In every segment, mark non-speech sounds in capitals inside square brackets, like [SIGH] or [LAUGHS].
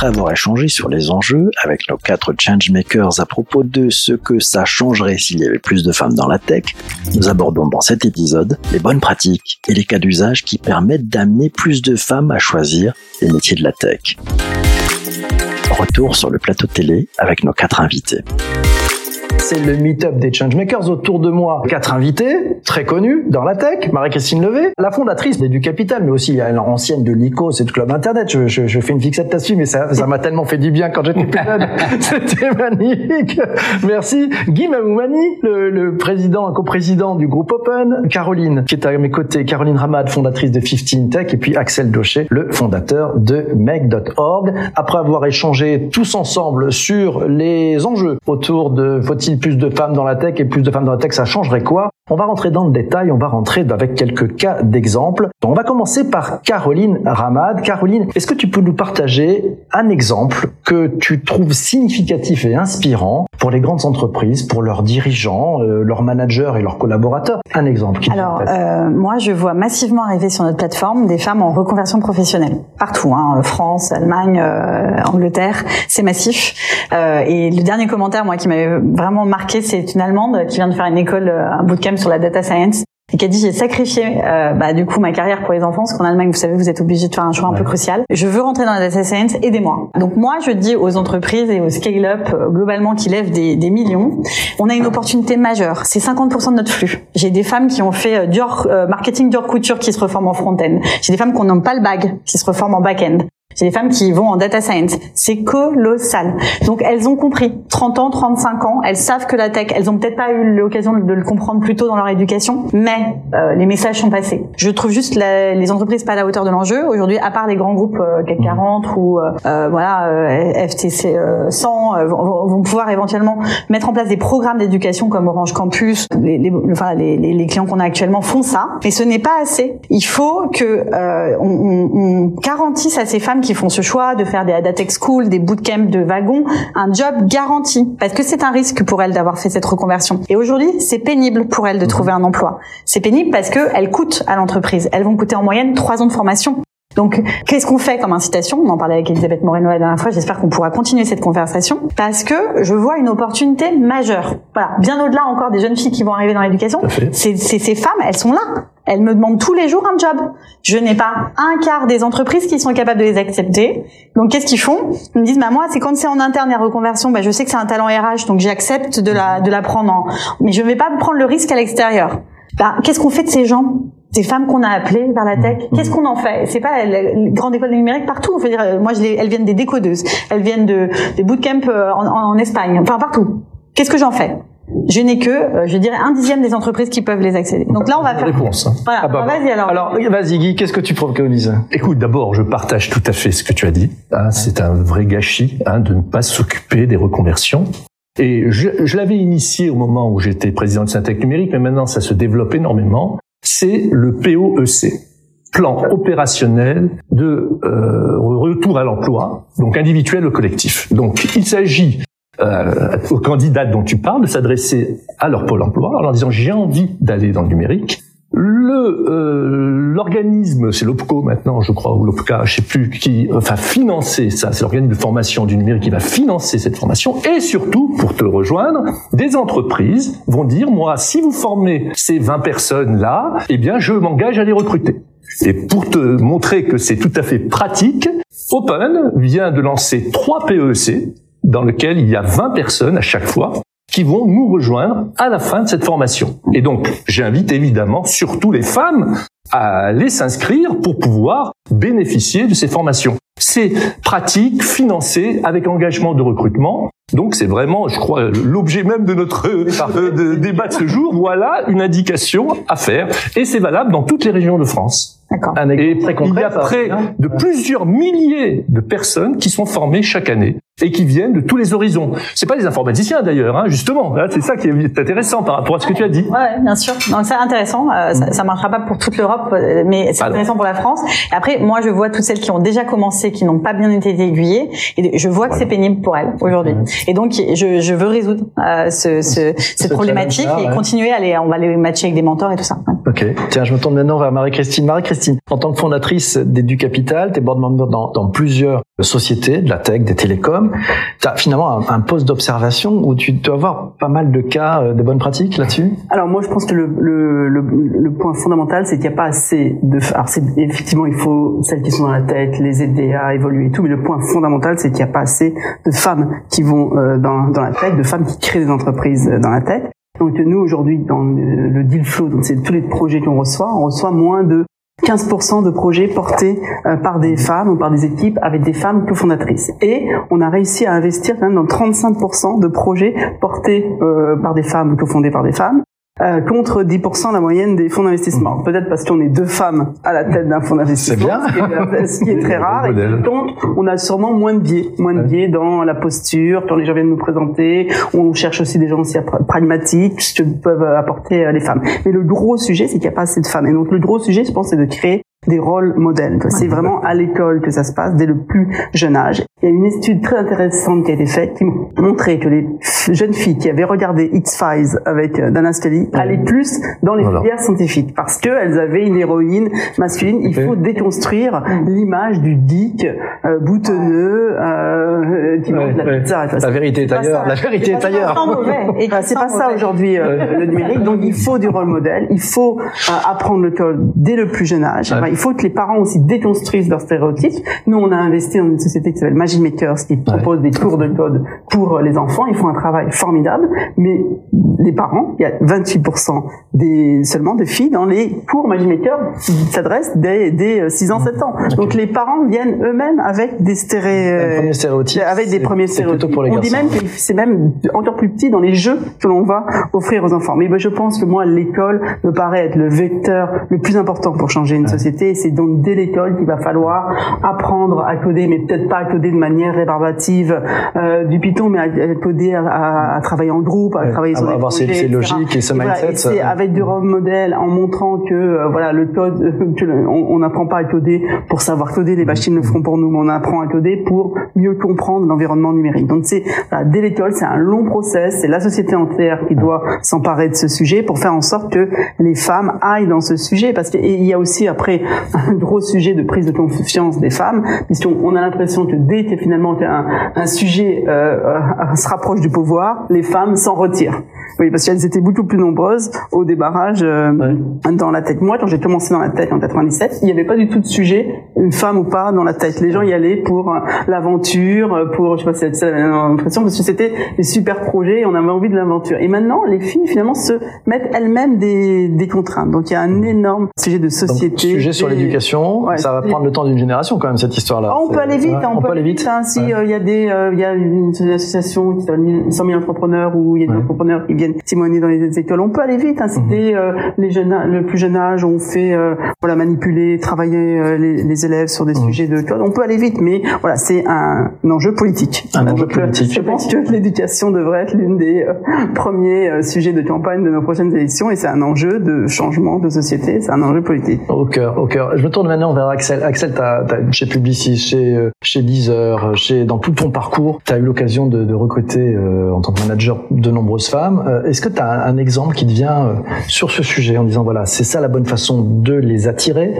Après avoir échangé sur les enjeux avec nos quatre changemakers à propos de ce que ça changerait s'il y avait plus de femmes dans la tech, nous abordons dans cet épisode les bonnes pratiques et les cas d'usage qui permettent d'amener plus de femmes à choisir les métiers de la tech. Retour sur le plateau télé avec nos quatre invités. C'est le meet-up des Changemakers. Autour de moi, quatre invités, très connus dans la tech. Marie-Christine Levé, la fondatrice du Capital, mais aussi l'ancienne de l'ICO, c'est le club internet. Je, je, je, fais une fixette là-dessus, mais ça ça m'a tellement fait du bien quand j'étais plus jeune. [LAUGHS] C'était magnifique. Merci. Guy Mamoumani, le, le président, coprésident du groupe Open. Caroline, qui est à mes côtés. Caroline Ramad, fondatrice de 15 Tech. Et puis Axel Daucher, le fondateur de Make.org. Après avoir échangé tous ensemble sur les enjeux autour de plus de femmes dans la tech et plus de femmes dans la tech, ça changerait quoi? On va rentrer dans le détail, on va rentrer avec quelques cas d'exemple. On va commencer par Caroline Ramad. Caroline, est-ce que tu peux nous partager un exemple que tu trouves significatif et inspirant pour les grandes entreprises, pour leurs dirigeants, euh, leurs managers et leurs collaborateurs? Un exemple. Qui Alors, euh, moi, je vois massivement arriver sur notre plateforme des femmes en reconversion professionnelle. Partout, hein, France, Allemagne, euh, Angleterre, c'est massif. Euh, et le dernier commentaire, moi, qui m'avait vraiment marqué, c'est une Allemande qui vient de faire une école, euh, un bootcamp sur la data science et qui a dit j'ai sacrifié euh, bah, du coup ma carrière pour les enfants parce qu'en Allemagne vous savez vous êtes obligé de faire un choix un peu crucial. Je veux rentrer dans la data science aidez-moi. Donc moi je dis aux entreprises et aux scale-up euh, globalement qui lèvent des, des, millions on a une opportunité majeure. C'est 50% de notre flux. J'ai des femmes qui ont fait euh, du euh, marketing du couture qui se reforment en front-end. J'ai des femmes qui n'ont pas le bag qui se reforment en back-end j'ai des femmes qui vont en data science. C'est colossal. Donc elles ont compris. 30 ans, 35 ans, elles savent que la tech, elles ont peut-être pas eu l'occasion de le comprendre plus tôt dans leur éducation, mais euh, les messages sont passés. Je trouve juste la, les entreprises pas à la hauteur de l'enjeu. Aujourd'hui, à part les grands groupes euh, CAC 40 ou euh, voilà euh, FTC 100 vont, vont, pouvoir éventuellement mettre en place des programmes d'éducation comme Orange Campus. Les, les, enfin, les, les clients qu'on a actuellement font ça, mais ce n'est pas assez. Il faut que on, on, on garantisse à ces femmes qui font ce choix de faire des Adatech School, des bootcamps de wagons, un job garanti. Parce que c'est un risque pour elles d'avoir fait cette reconversion. Et aujourd'hui, c'est pénible pour elles de mhm. trouver un emploi. C'est pénible parce qu'elles coûtent à l'entreprise. Elles vont coûter en moyenne trois ans de formation. Donc, qu'est-ce qu'on fait comme incitation? On en parlait avec Elisabeth Moreno la dernière fois. J'espère qu'on pourra continuer cette conversation parce que je vois une opportunité majeure. Voilà, bien au-delà encore des jeunes filles qui vont arriver dans l'éducation. C'est ces femmes, elles sont là. Elles me demandent tous les jours un job. Je n'ai pas un quart des entreprises qui sont capables de les accepter. Donc, qu'est-ce qu'ils font? Ils me disent, bah moi, c'est quand c'est en interne la reconversion, bah je sais que c'est un talent RH, donc j'accepte de la de la prendre en. Mais je ne vais pas prendre le risque à l'extérieur. Bah, qu'est-ce qu'on fait de ces gens? Ces femmes qu'on a appelées vers la tech, mmh. qu'est-ce qu'on en fait? C'est pas les grandes écoles numériques partout. Dire, moi, je les, elles viennent des décodeuses, elles viennent de des bootcamps euh, en, en, Espagne, enfin partout. Qu'est-ce que j'en fais? Je n'ai que, euh, je dirais, un dixième des entreprises qui peuvent les accéder. Donc là, on va faire. Réponse. Voilà. Ah bah, vas-y alors. Alors, vas-y Guy, qu'est-ce que tu préconises? Écoute, d'abord, je partage tout à fait ce que tu as dit. Hein, c'est un vrai gâchis hein, de ne pas s'occuper des reconversions. Et je, je l'avais initié au moment où j'étais président de Syntec Numérique, mais maintenant ça se développe énormément c'est le POEC, plan opérationnel de euh, retour à l'emploi, donc individuel ou collectif. Donc il s'agit euh, aux candidats dont tu parles de s'adresser à leur pôle emploi en leur disant j'ai envie d'aller dans le numérique, le euh, l'organisme, c'est l'OPCO maintenant, je crois, ou l'OPCA, je sais plus, qui enfin financer ça, c'est l'organisme de formation du numérique qui va financer cette formation. Et surtout, pour te rejoindre, des entreprises vont dire moi, si vous formez ces 20 personnes là, eh bien, je m'engage à les recruter. Et pour te montrer que c'est tout à fait pratique, Open vient de lancer trois PEC dans lequel il y a 20 personnes à chaque fois qui vont nous rejoindre à la fin de cette formation. Et donc, j'invite évidemment surtout les femmes à aller s'inscrire pour pouvoir bénéficier de ces formations. C'est pratique, financé, avec engagement de recrutement. Donc c'est vraiment, je crois, l'objet même de notre euh, débat de ce jour. Voilà une indication à faire. Et c'est valable dans toutes les régions de France. Et il y a près de plusieurs milliers de personnes qui sont formées chaque année et qui viennent de tous les horizons. C'est pas des informaticiens d'ailleurs, hein, justement. C'est ça qui est intéressant par rapport à ce que tu as dit. Ouais, bien sûr. Donc c'est intéressant. Euh, ça, ça marchera pas pour toute l'Europe, euh, mais c'est intéressant pour la France. Et après, moi, je vois toutes celles qui ont déjà commencé, qui n'ont pas bien été aiguillées, et je vois que c'est pénible pour elles aujourd'hui. Et donc, je, je veux résoudre euh, ce, ce, cette problématique et continuer à les, on va les matcher avec des mentors et tout ça. Ok. Tiens, je me tourne maintenant vers Marie-Christine. Marie-Christine, en tant que fondatrice d'Educapital, tu es board member dans, dans plusieurs sociétés, de la tech, des télécoms. Tu as finalement un, poste d'observation où tu dois avoir pas mal de cas, euh, de bonnes pratiques là-dessus? Alors moi, je pense que le, point fondamental, c'est qu'il n'y a pas assez de... Alors effectivement, il faut celles qui sont dans la tech, les aider à évoluer et tout, mais le point fondamental, c'est qu'il n'y a pas assez de femmes qui vont euh, dans, dans la tech, de femmes qui créent des entreprises euh, dans la tech. Donc nous, aujourd'hui, dans le deal flow, c'est tous les projets qu'on reçoit, on reçoit moins de 15% de projets portés euh, par des femmes ou par des équipes avec des femmes cofondatrices. Et on a réussi à investir quand même dans 35% de projets portés euh, par des femmes ou cofondés par des femmes. Euh, contre 10% la moyenne des fonds d'investissement. Mmh. Peut-être parce qu'on est deux femmes à la tête d'un fonds d'investissement, ce, qui est très [LAUGHS] rare. Et donc, on a sûrement moins de biais, moins de biais dans la posture, quand les gens viennent nous présenter. On cherche aussi des gens aussi pragmatiques, ce que peuvent apporter les femmes. Mais le gros sujet, c'est qu'il n'y a pas assez de femmes. Et donc, le gros sujet, je pense, c'est de créer des rôles modèles. C'est vraiment à l'école que ça se passe dès le plus jeune âge. Il y a une étude très intéressante qui a été faite qui montrait que les jeunes filles qui avaient regardé X-Files avec euh, Dana Scully allaient plus dans les filières scientifiques parce qu'elles avaient une héroïne masculine. Il faut déconstruire l'image du geek euh, boutonneux euh, la pizza. La vérité est ailleurs. La vérité est ailleurs. C'est pas ça aujourd'hui euh, le numérique. Donc il faut du rôle modèle. Il faut apprendre le code dès le plus jeune âge il faut que les parents aussi déconstruisent leurs stéréotypes. Nous, on a investi dans une société qui s'appelle Magic Makers, qui propose des cours de code pour les enfants. Ils font un travail formidable, mais les parents, il y a 28% des, seulement de filles dans les cours Magic Maker qui s'adressent dès, dès 6 ans, 7 ans. Donc les parents viennent eux-mêmes avec des stéréotypes, avec des premiers stéréotypes. On dit même que c'est même encore plus petit dans les jeux que l'on va offrir aux enfants. Mais ben, je pense que moi, l'école me paraît être le vecteur le plus important pour changer une société. C'est donc dès l'école qu'il va falloir apprendre à coder, mais peut-être pas à coder de manière rébarbative euh, du Python, mais à, coder, à, à, travailler en groupe, à travailler sur des avoir projets, ces, logiques et ce mindset. c'est avec du role modèle, en montrant que euh, voilà le code, [LAUGHS] on n'apprend pas à coder pour savoir coder, les machines le feront pour nous, mais on apprend à coder pour mieux comprendre l'environnement Donc c'est voilà, dès l'école, c'est un long process, c'est la société entière qui doit s'emparer de ce sujet pour faire en sorte que les femmes aillent dans ce sujet, parce qu'il y a aussi après [LAUGHS] un gros sujet de prise de confiance des femmes, puisqu'on a l'impression que dès que finalement un, un sujet euh, euh, se rapproche du pouvoir, les femmes s'en retirent. Oui, parce qu'elles étaient beaucoup plus nombreuses au débarrage euh, dans la tête. Moi, quand j'ai commencé dans la tête en 97, il n'y avait pas du tout de sujet, une femme ou pas, dans la tête. Les gens y allaient pour euh, l'aventure, pour, je sais pas si c'est la impression, parce que c'était des super projets et on avait envie de l'aventure. Et maintenant, les filles, finalement, se mettent elles-mêmes des, des contraintes. Donc, il y a un énorme sujet de société. Donc, sujet sur l'éducation, ça va prendre le temps d'une génération quand même, cette histoire-là. on peut aller vite, hein, on, peut aller vite. Hein, si euh, il y a des, il y a une, association qui s'appelle 100 000 entrepreneurs où il y a des entrepreneurs qui viennent témoigner dans les écoles. On peut aller vite. Hein, C'était mhm. euh, les jeunes, le plus jeune âge, on fait euh, voilà manipuler, travailler euh, les, les, élèves sur des mhm. sujets de code. On peut aller vite, mais voilà, c'est un, enjeu politique. Un enjeu politique. Je pense que l'éducation devrait être l'une des premiers sujets de campagne de nos prochaines élections, et c'est un enjeu de changement de société. C'est un enjeu politique. Au cœur, au cœur. Je me tourne maintenant vers Axel. Axel, t'as, as, chez Publicis, chez chez Deezer, chez dans tout ton parcours, tu as eu l'occasion de, de recruter en tant que manager de nombreuses femmes. Euh, est-ce que tu as un, exemple qui te vient euh, sur ce sujet en disant voilà, c'est ça la bonne façon de les attirer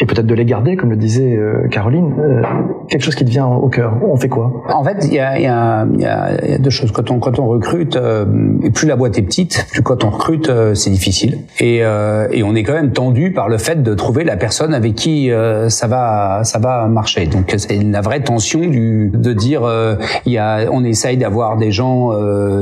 et peut-être de les garder, comme le disait euh, Caroline, euh, quelque chose qui te vient au cœur. On fait quoi? En fait, il y a, y, a, y a, deux choses. Quand on, quand on recrute, euh, plus la boîte est petite, plus quand on recrute, c'est difficile. Et, et on est quand même tendu par le fait de trouver la personne avec qui ça va ça va marcher. Donc c'est la vraie tension du de dire il y a on essaye d'avoir des gens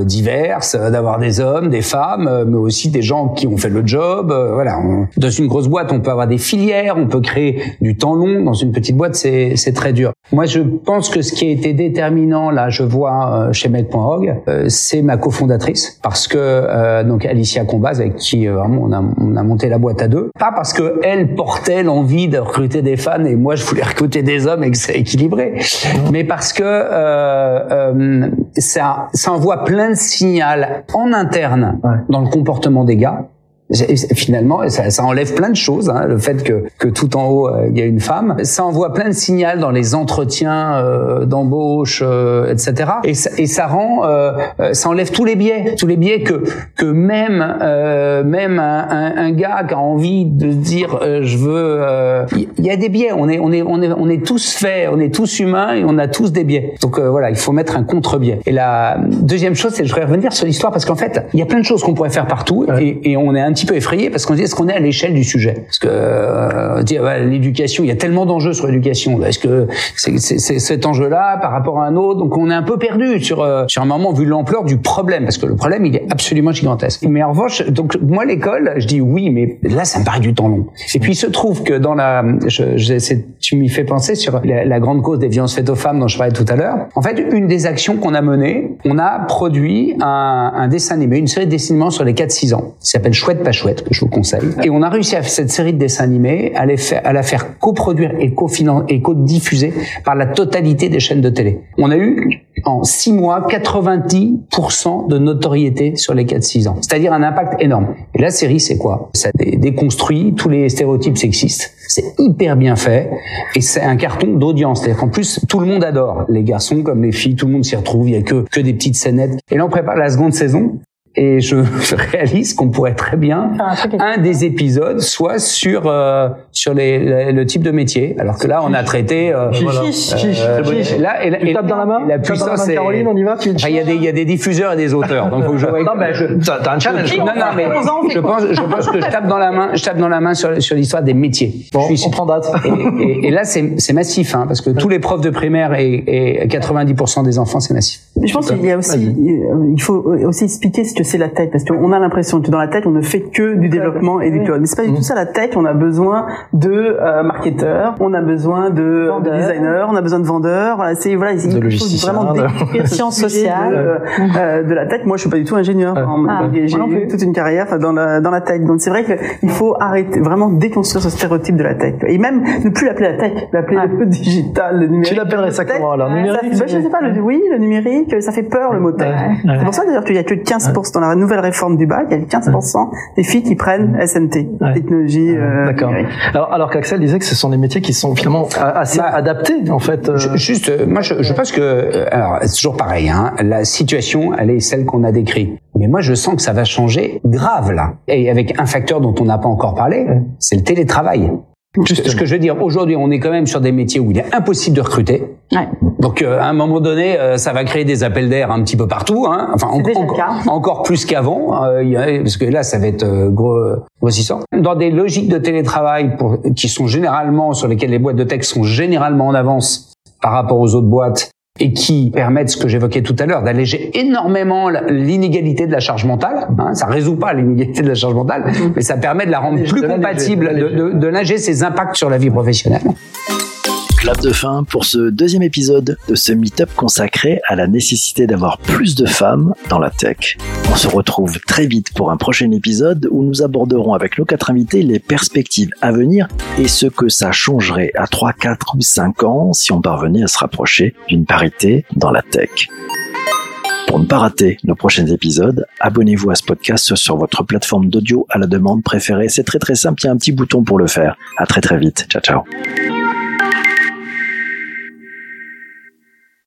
divers, d'avoir des hommes, des femmes, mais aussi des gens qui ont fait le job. voilà. dans une grosse boîte, on peut avoir des filières, on peut recréer du temps long dans une petite boîte, c'est c'est très dur. Moi, je pense que ce qui a été déterminant, là, je vois chez Med.org, c'est ma cofondatrice, parce que donc Alicia Combaz, avec qui vraiment on a, on a monté la boîte à deux, pas parce que elle portait l'envie de recruter des fans et moi je voulais recruter des hommes et que c'est équilibré, mais parce que euh, euh, ça, ça envoie plein de signaux en interne dans le comportement des gars finalement, ça, ça, enlève plein de choses. Hein, le fait que, que tout en haut euh, il y a une femme, ça envoie plein de signaux dans les entretiens euh, d'embauche, euh, etc. Et ça, et ça rend, euh, ça enlève tous les biais, tous les biais que que même même un, un, un, gars qui a envie de dire je veux, il y, a des biais. On est on est on est on est tous faits, on est tous humains et on a tous des biais. Donc voilà, il faut mettre un contre-biais. Et la deuxième chose, c'est je voudrais revenir sur l'histoire parce qu'en fait, il y a plein de choses qu'on pourrait faire partout et, et on est un petit peu effrayé parce qu'on dit est-ce qu'on est à l'échelle du sujet? Parce que euh, bah, l'éducation, il y a tellement d'enjeux sur l'éducation. Est-ce que c'est cet enjeu-là par rapport à un autre? Donc on est un peu perdu sur euh, sur un moment vu l'ampleur du problème parce que le problème il est absolument gigantesque. Mais en revanche, donc moi l'école, je dis oui, mais là ça me paraît du temps long. Et puis il se trouve que dans la, je, je tu m'y fais penser sur la, grande cause des violences faites aux femmes dont je parlais tout à l'heure. En fait, une des actions qu'on a menées, on a produit un, dessin animé, une série de dessins sur les 4-6 ans. Ça s'appelle Chouette chouette, que je vous conseille. Et on a réussi à cette série de dessins animés, à, les faire, à la faire coproduire et co-diffuser par la totalité des chaînes de télé. On a eu en 6 mois 90% de notoriété sur les 4-6 ans. C'est-à-dire un impact énorme. Et la série, c'est quoi? Ça déconstruit tous les stéréotypes sexistes. C'est hyper bien fait et c'est un carton d'audience. C'est-à-dire qu'en plus, tout le monde adore. Les garçons comme les filles, tout le monde s'y retrouve. Il y a que, que des petites scénettes. Et là, on prépare la seconde saison et je, [LAUGHS] réalise qu'on pourrait très bien un des épisodes soit sur euh, sur les, le type de métier. Alors que là on a traité euh, voilà. euh, là et, tu tapes dans la main la puissance Caroline on y va il y a des il y a des diffuseurs et des auteurs donc faut que je non mais je t'as un challenge non non mais je pense je pense que je tape dans la main je tape dans la main sur sur l'histoire des métiers. Bon on prend date. et, et, là c'est c'est massif hein, parce que tous les profs de primaire et, et 90% des enfants c'est massif. Je pense qu'il y a aussi il faut aussi expliquer ce que c'est la tech parce qu'on a l'impression que dans la tech on ne fait que du développement et du code mais c'est pas du tout ça la tech on a besoin de euh, marketeurs on a besoin de, de, designers on a besoin de vendeurs. Voilà c'est voilà il faut vraiment de [LAUGHS] sciences sociales. de, euh, de, la tech moi je suis pas du tout ingénieur ah, j'ai eu toute une carrière dans la dans la tech donc c'est vrai qu'il faut arrêter vraiment déconstruire ce stéréotype de la tech et même ne plus l'appeler la tech l'appeler le [LAUGHS] digital le numérique. Tu l'appellerais ça comment alors? Numérique bah, je sais pas le, oui le numérique ça fait peur le mot tech c'est pour ça d'ailleurs qu'il y a que 15% dans la nouvelle réforme du bac, il y a 15% des filles qui prennent SMT, technologie euh, D'accord. Alors, alors qu'Axel disait que ce sont des métiers qui sont finalement assez bah, adaptés en fait. Euh. Juste, euh, moi je, je pense que, alors c'est toujours pareil, hein, la situation, elle est celle qu'on a décrite. Mais moi, je sens que ça va changer grave là. Et avec un facteur dont on n'a pas encore parlé, c'est le télétravail. Ce que je veux dire, aujourd'hui, on est quand même sur des métiers où il est impossible de recruter. Ouais. Donc, euh, à un moment donné, euh, ça va créer des appels d'air un petit peu partout. Hein. Enfin, en, encore plus qu'avant, euh, parce que là, ça va être gros, grossissant. Dans des logiques de télétravail pour, qui sont généralement sur lesquelles les boîtes de tech sont généralement en avance par rapport aux autres boîtes, et qui permettent ce que j'évoquais tout à l'heure, d'alléger énormément l'inégalité de la charge mentale. Hein, ça résout pas l'inégalité de la charge mentale, mm-hmm. mais ça permet de la rendre plus compatible, de, de, de linger ses impacts sur la vie professionnelle clap de fin pour ce deuxième épisode de ce meet-up consacré à la nécessité d'avoir plus de femmes dans la tech. On se retrouve très vite pour un prochain épisode où nous aborderons avec nos quatre invités les perspectives à venir et ce que ça changerait à 3, 4 ou 5 ans si on parvenait à se rapprocher d'une parité dans la tech. Pour ne pas rater nos prochains épisodes, abonnez-vous à ce podcast sur votre plateforme d'audio à la demande préférée. C'est très très simple, il y a un petit bouton pour le faire. À très très vite. Ciao ciao.